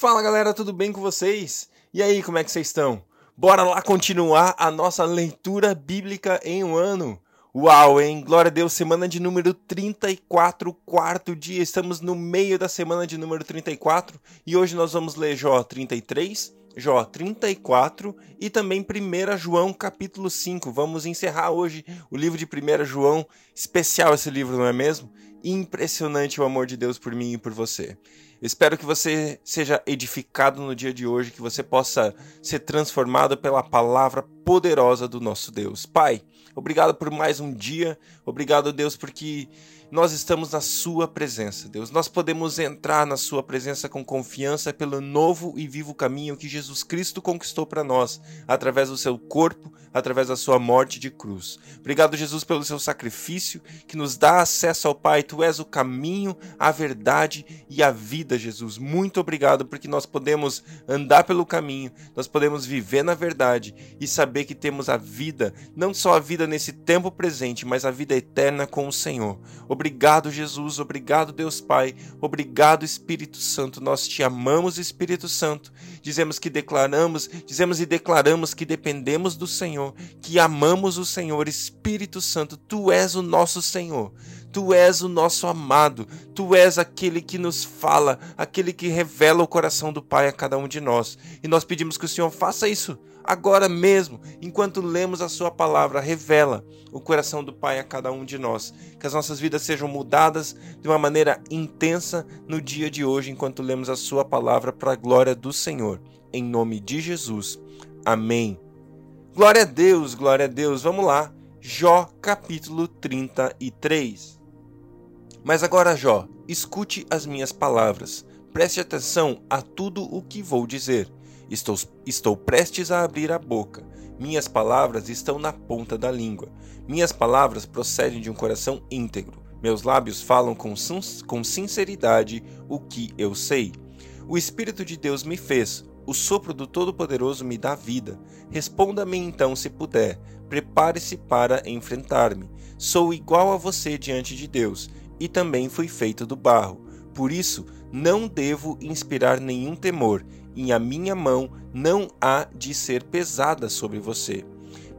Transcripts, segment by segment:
Fala galera, tudo bem com vocês? E aí, como é que vocês estão? Bora lá continuar a nossa leitura bíblica em um ano. Uau, hein? Glória a Deus, semana de número 34, quarto dia. Estamos no meio da semana de número 34 e hoje nós vamos ler Jó 33, Jó 34 e também 1 João capítulo 5. Vamos encerrar hoje o livro de 1 João. Especial esse livro, não é mesmo? Impressionante o amor de Deus por mim e por você. Espero que você seja edificado no dia de hoje, que você possa ser transformado pela palavra poderosa do nosso Deus. Pai, obrigado por mais um dia. Obrigado, Deus, porque nós estamos na Sua presença, Deus. Nós podemos entrar na Sua presença com confiança pelo novo e vivo caminho que Jesus Cristo conquistou para nós, através do seu corpo, através da sua morte de cruz. Obrigado, Jesus, pelo seu sacrifício que nos dá acesso ao Pai. Tu és o caminho, a verdade e a vida, Jesus. Muito obrigado porque nós podemos andar pelo caminho, nós podemos viver na verdade e saber que temos a vida, não só a vida nesse tempo presente, mas a vida eterna com o Senhor. Jesus. Obrigado, Deus Pai. Obrigado, Espírito Santo. Nós te amamos, Espírito Santo. Dizemos que declaramos, dizemos e declaramos que dependemos do Senhor, que amamos o Senhor. Espírito Santo, tu és o nosso Senhor. Tu és o nosso amado, tu és aquele que nos fala, aquele que revela o coração do Pai a cada um de nós. E nós pedimos que o Senhor faça isso agora mesmo, enquanto lemos a Sua palavra, revela o coração do Pai a cada um de nós. Que as nossas vidas sejam mudadas de uma maneira intensa no dia de hoje, enquanto lemos a Sua palavra para a glória do Senhor. Em nome de Jesus. Amém. Glória a Deus, glória a Deus. Vamos lá. Jó capítulo 33. Mas agora, Jó, escute as minhas palavras. Preste atenção a tudo o que vou dizer. Estou, estou prestes a abrir a boca. Minhas palavras estão na ponta da língua. Minhas palavras procedem de um coração íntegro. Meus lábios falam com, com sinceridade o que eu sei. O Espírito de Deus me fez, o sopro do Todo-Poderoso me dá vida. Responda-me então se puder. Prepare-se para enfrentar-me. Sou igual a você diante de Deus, e também fui feito do barro. Por isso, não devo inspirar nenhum temor, e a minha mão não há de ser pesada sobre você.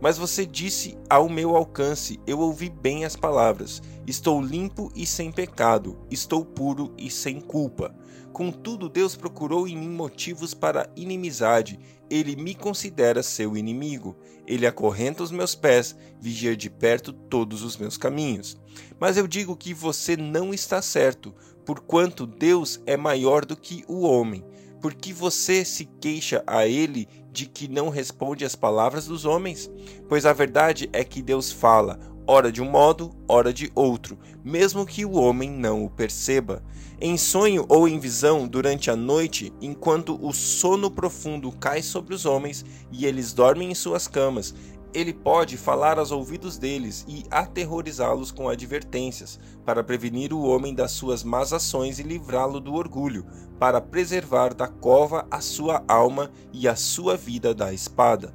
Mas você disse ao meu alcance, eu ouvi bem as palavras. Estou limpo e sem pecado, estou puro e sem culpa. Contudo, Deus procurou em mim motivos para inimizade. Ele me considera seu inimigo. Ele acorrenta os meus pés, vigia de perto todos os meus caminhos. Mas eu digo que você não está certo, porquanto Deus é maior do que o homem. Por que você se queixa a ele de que não responde às palavras dos homens? Pois a verdade é que Deus fala, ora de um modo, ora de outro, mesmo que o homem não o perceba. Em sonho ou em visão durante a noite, enquanto o sono profundo cai sobre os homens e eles dormem em suas camas, ele pode falar aos ouvidos deles e aterrorizá-los com advertências, para prevenir o homem das suas más ações e livrá-lo do orgulho, para preservar da cova a sua alma e a sua vida da espada.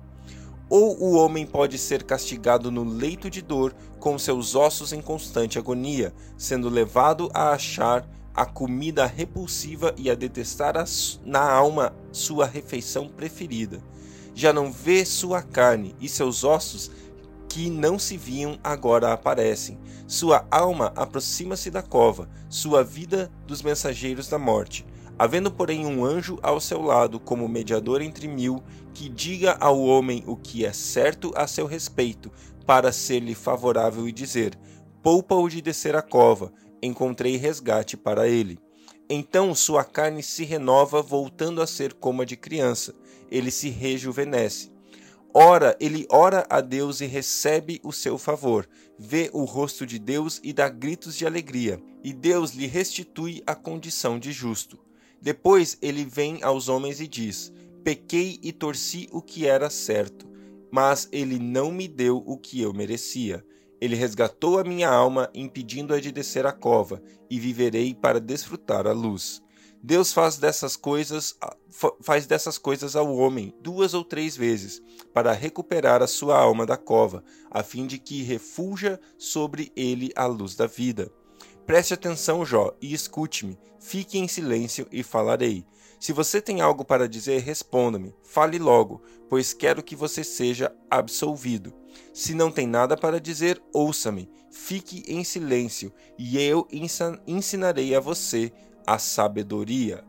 Ou o homem pode ser castigado no leito de dor, com seus ossos em constante agonia, sendo levado a achar a comida repulsiva e a detestar na alma sua refeição preferida já não vê sua carne, e seus ossos que não se viam agora aparecem. Sua alma aproxima-se da cova, sua vida dos mensageiros da morte. Havendo, porém, um anjo ao seu lado, como mediador entre mil, que diga ao homem o que é certo a seu respeito, para ser-lhe favorável e dizer: Poupa-o de descer a cova, encontrei resgate para ele. Então sua carne se renova, voltando a ser como a de criança. Ele se rejuvenesce. Ora, ele ora a Deus e recebe o seu favor. Vê o rosto de Deus e dá gritos de alegria. E Deus lhe restitui a condição de justo. Depois ele vem aos homens e diz: Pequei e torci o que era certo, mas ele não me deu o que eu merecia. Ele resgatou a minha alma, impedindo-a de descer a cova, e viverei para desfrutar a luz. Deus faz dessas coisas faz dessas coisas ao homem duas ou três vezes para recuperar a sua alma da cova, a fim de que refulja sobre ele a luz da vida. Preste atenção, Jó, e escute-me. Fique em silêncio e falarei. Se você tem algo para dizer, responda-me. Fale logo, pois quero que você seja absolvido. Se não tem nada para dizer, ouça-me. Fique em silêncio, e eu ensinarei a você a sabedoria.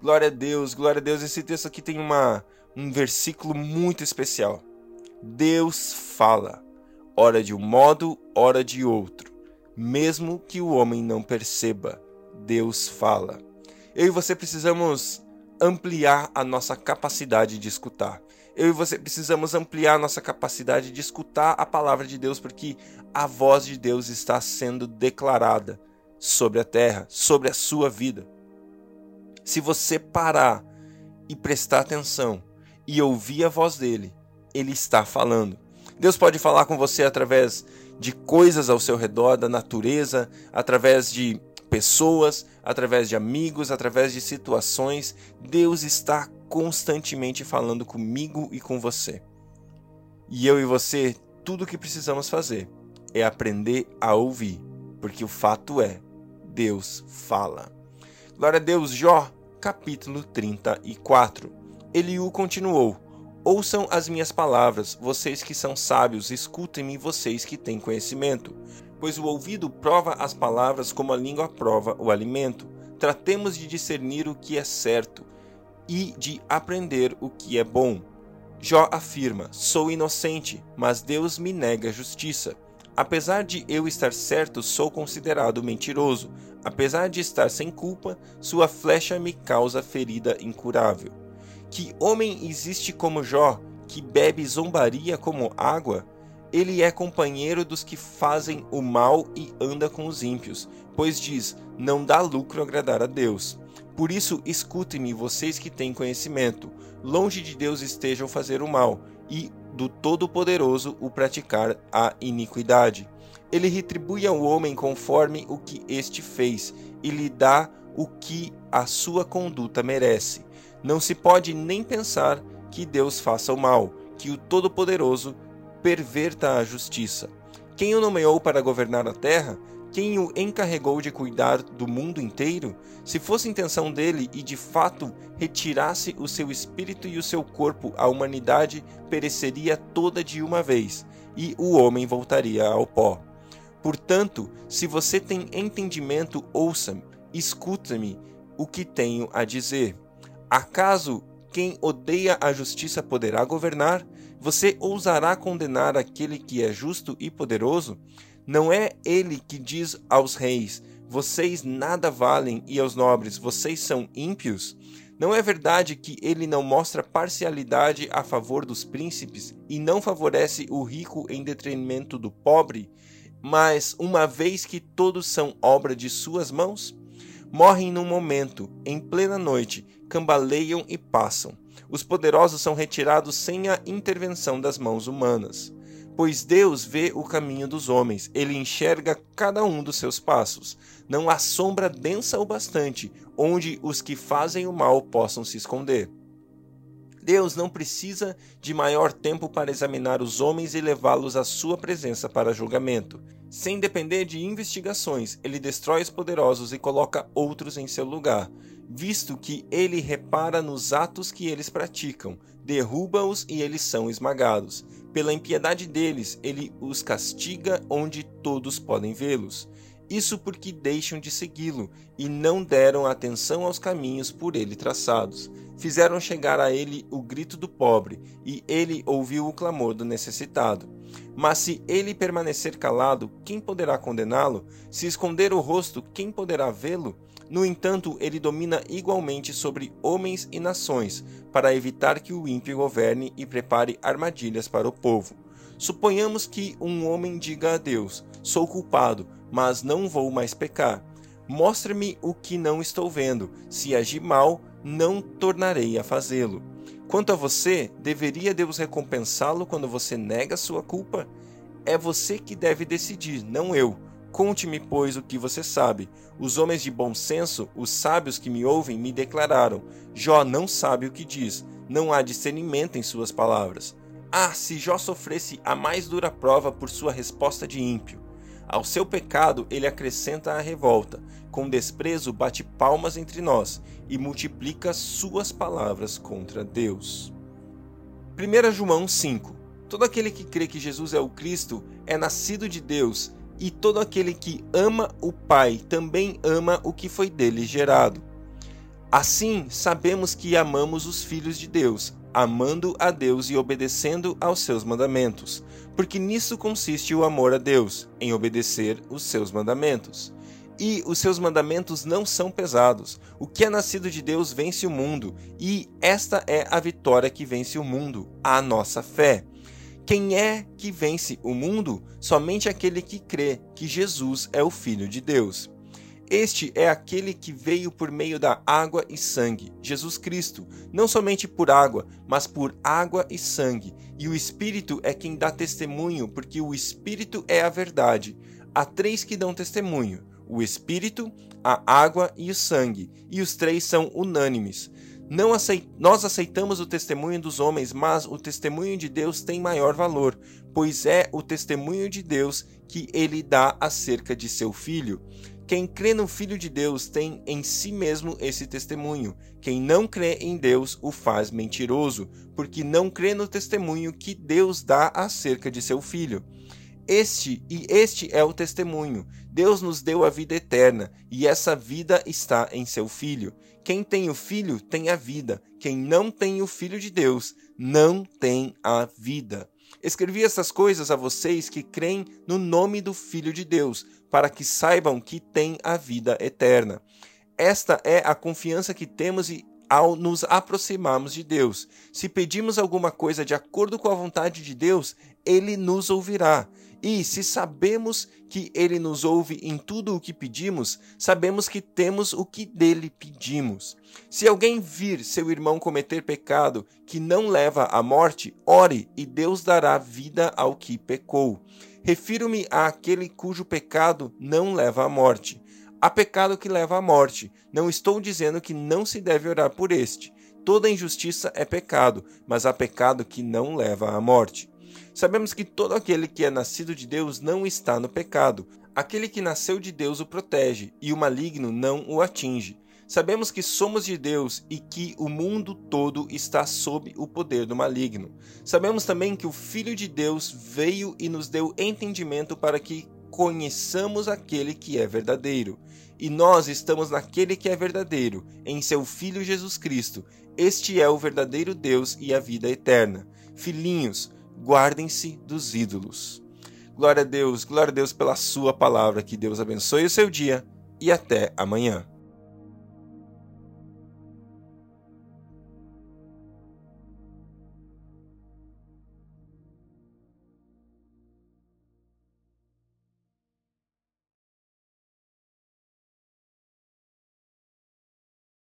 Glória a Deus, glória a Deus. Esse texto aqui tem uma, um versículo muito especial. Deus fala, ora de um modo, ora de outro. Mesmo que o homem não perceba, Deus fala. Eu e você precisamos ampliar a nossa capacidade de escutar. Eu e você precisamos ampliar nossa capacidade de escutar a palavra de Deus, porque a voz de Deus está sendo declarada sobre a terra, sobre a sua vida. Se você parar e prestar atenção e ouvir a voz dele, ele está falando. Deus pode falar com você através de coisas ao seu redor, da natureza, através de pessoas, através de amigos, através de situações. Deus está constantemente falando comigo e com você. E eu e você, tudo o que precisamos fazer é aprender a ouvir, porque o fato é, Deus fala. Glória a Deus, Jó, capítulo 34. Eliú continuou: Ouçam as minhas palavras, vocês que são sábios, escutem-me, vocês que têm conhecimento. Pois o ouvido prova as palavras como a língua prova o alimento. Tratemos de discernir o que é certo e de aprender o que é bom. Jó afirma: Sou inocente, mas Deus me nega justiça. Apesar de eu estar certo, sou considerado mentiroso. Apesar de estar sem culpa, sua flecha me causa ferida incurável. Que homem existe como Jó, que bebe zombaria como água? Ele é companheiro dos que fazem o mal e anda com os ímpios, pois diz: Não dá lucro agradar a Deus. Por isso, escutem-me, vocês que têm conhecimento. Longe de Deus estejam fazer o mal, e do Todo-Poderoso o praticar a iniquidade. Ele retribui ao homem conforme o que este fez, e lhe dá o que a sua conduta merece. Não se pode nem pensar que Deus faça o mal, que o Todo-Poderoso perverta a justiça. Quem o nomeou para governar a terra? Quem o encarregou de cuidar do mundo inteiro? Se fosse intenção dele e de fato retirasse o seu espírito e o seu corpo, a humanidade pereceria toda de uma vez, e o homem voltaria ao pó. Portanto, se você tem entendimento, ouça-me, escuta-me o que tenho a dizer. Acaso quem odeia a justiça poderá governar? Você ousará condenar aquele que é justo e poderoso? Não é ele que diz aos reis: Vocês nada valem, e aos nobres: Vocês são ímpios? Não é verdade que ele não mostra parcialidade a favor dos príncipes e não favorece o rico em detrimento do pobre? Mas, uma vez que todos são obra de suas mãos, morrem num momento, em plena noite, cambaleiam e passam. Os poderosos são retirados sem a intervenção das mãos humanas. Pois Deus vê o caminho dos homens, ele enxerga cada um dos seus passos. Não há sombra densa o bastante onde os que fazem o mal possam se esconder. Deus não precisa de maior tempo para examinar os homens e levá-los à sua presença para julgamento. Sem depender de investigações, ele destrói os poderosos e coloca outros em seu lugar, visto que ele repara nos atos que eles praticam, derruba-os e eles são esmagados. Pela impiedade deles, ele os castiga onde todos podem vê-los. Isso porque deixam de segui-lo e não deram atenção aos caminhos por ele traçados. Fizeram chegar a ele o grito do pobre, e ele ouviu o clamor do necessitado. Mas se ele permanecer calado, quem poderá condená-lo? Se esconder o rosto, quem poderá vê-lo? No entanto, ele domina igualmente sobre homens e nações, para evitar que o ímpio governe e prepare armadilhas para o povo. Suponhamos que um homem diga a Deus: Sou culpado, mas não vou mais pecar. Mostre-me o que não estou vendo. Se agir mal, não tornarei a fazê-lo. Quanto a você, deveria Deus recompensá-lo quando você nega sua culpa? É você que deve decidir, não eu. Conte-me, pois, o que você sabe. Os homens de bom senso, os sábios que me ouvem, me declararam: Jó não sabe o que diz, não há discernimento em suas palavras. Ah, se Jó sofresse a mais dura prova por sua resposta de ímpio! Ao seu pecado, ele acrescenta a revolta. Com desprezo, bate palmas entre nós e multiplica suas palavras contra Deus. 1 João 5 Todo aquele que crê que Jesus é o Cristo é nascido de Deus, e todo aquele que ama o Pai também ama o que foi dele gerado. Assim, sabemos que amamos os filhos de Deus, amando a Deus e obedecendo aos seus mandamentos, porque nisso consiste o amor a Deus, em obedecer os seus mandamentos. E os seus mandamentos não são pesados. O que é nascido de Deus vence o mundo, e esta é a vitória que vence o mundo, a nossa fé. Quem é que vence o mundo? Somente aquele que crê que Jesus é o Filho de Deus. Este é aquele que veio por meio da água e sangue, Jesus Cristo, não somente por água, mas por água e sangue. E o Espírito é quem dá testemunho, porque o Espírito é a verdade. Há três que dão testemunho: o Espírito, a água e o sangue, e os três são unânimes. Não aceit... Nós aceitamos o testemunho dos homens, mas o testemunho de Deus tem maior valor, pois é o testemunho de Deus que ele dá acerca de seu filho. Quem crê no Filho de Deus tem em si mesmo esse testemunho. Quem não crê em Deus o faz mentiroso, porque não crê no testemunho que Deus dá acerca de seu Filho. Este e este é o testemunho. Deus nos deu a vida eterna, e essa vida está em seu Filho. Quem tem o Filho tem a vida. Quem não tem o Filho de Deus não tem a vida. Escrevi essas coisas a vocês que creem no nome do Filho de Deus, para que saibam que têm a vida eterna. Esta é a confiança que temos ao nos aproximarmos de Deus. Se pedimos alguma coisa de acordo com a vontade de Deus, ele nos ouvirá. E se sabemos que ele nos ouve em tudo o que pedimos, sabemos que temos o que dele pedimos. Se alguém vir seu irmão cometer pecado que não leva à morte, ore e Deus dará vida ao que pecou. Refiro-me àquele cujo pecado não leva à morte. Há pecado que leva à morte. Não estou dizendo que não se deve orar por este. Toda injustiça é pecado, mas há pecado que não leva à morte. Sabemos que todo aquele que é nascido de Deus não está no pecado. Aquele que nasceu de Deus o protege, e o maligno não o atinge. Sabemos que somos de Deus e que o mundo todo está sob o poder do maligno. Sabemos também que o Filho de Deus veio e nos deu entendimento para que conheçamos aquele que é verdadeiro. E nós estamos naquele que é verdadeiro, em seu Filho Jesus Cristo. Este é o verdadeiro Deus e a vida eterna. Filhinhos, guardem-se dos ídolos. Glória a Deus, glória a Deus pela Sua palavra. Que Deus abençoe o seu dia e até amanhã.